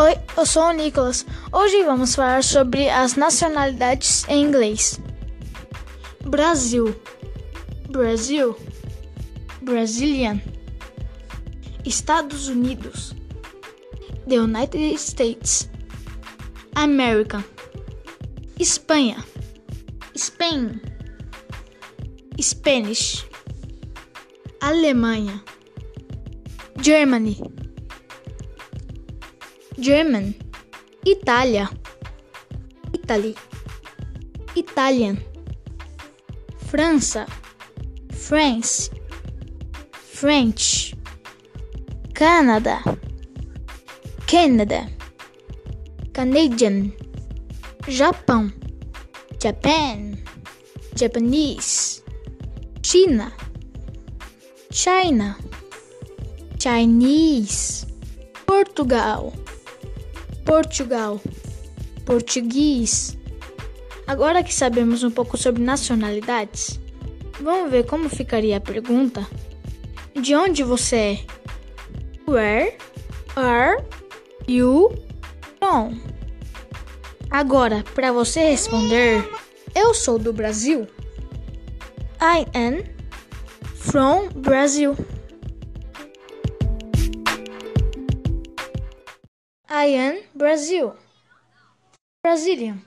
Oi, eu sou o Nicolas. Hoje vamos falar sobre as nacionalidades em inglês. Brasil, Brasil, Brazilian. Estados Unidos, The United States, America. Espanha, Spain, Spanish. Alemanha, Germany. German, Itália, Italy, Italian, França, France, French, Canada, Canada, Canadian, Japão, Japan, Japanese, China, China, Chinese, Portugal. Portugal, português. Agora que sabemos um pouco sobre nacionalidades, vamos ver como ficaria a pergunta: De onde você é? Where are you from? Agora, para você responder, eu sou do Brasil. I am from Brazil. I am Brazil. Brazilian.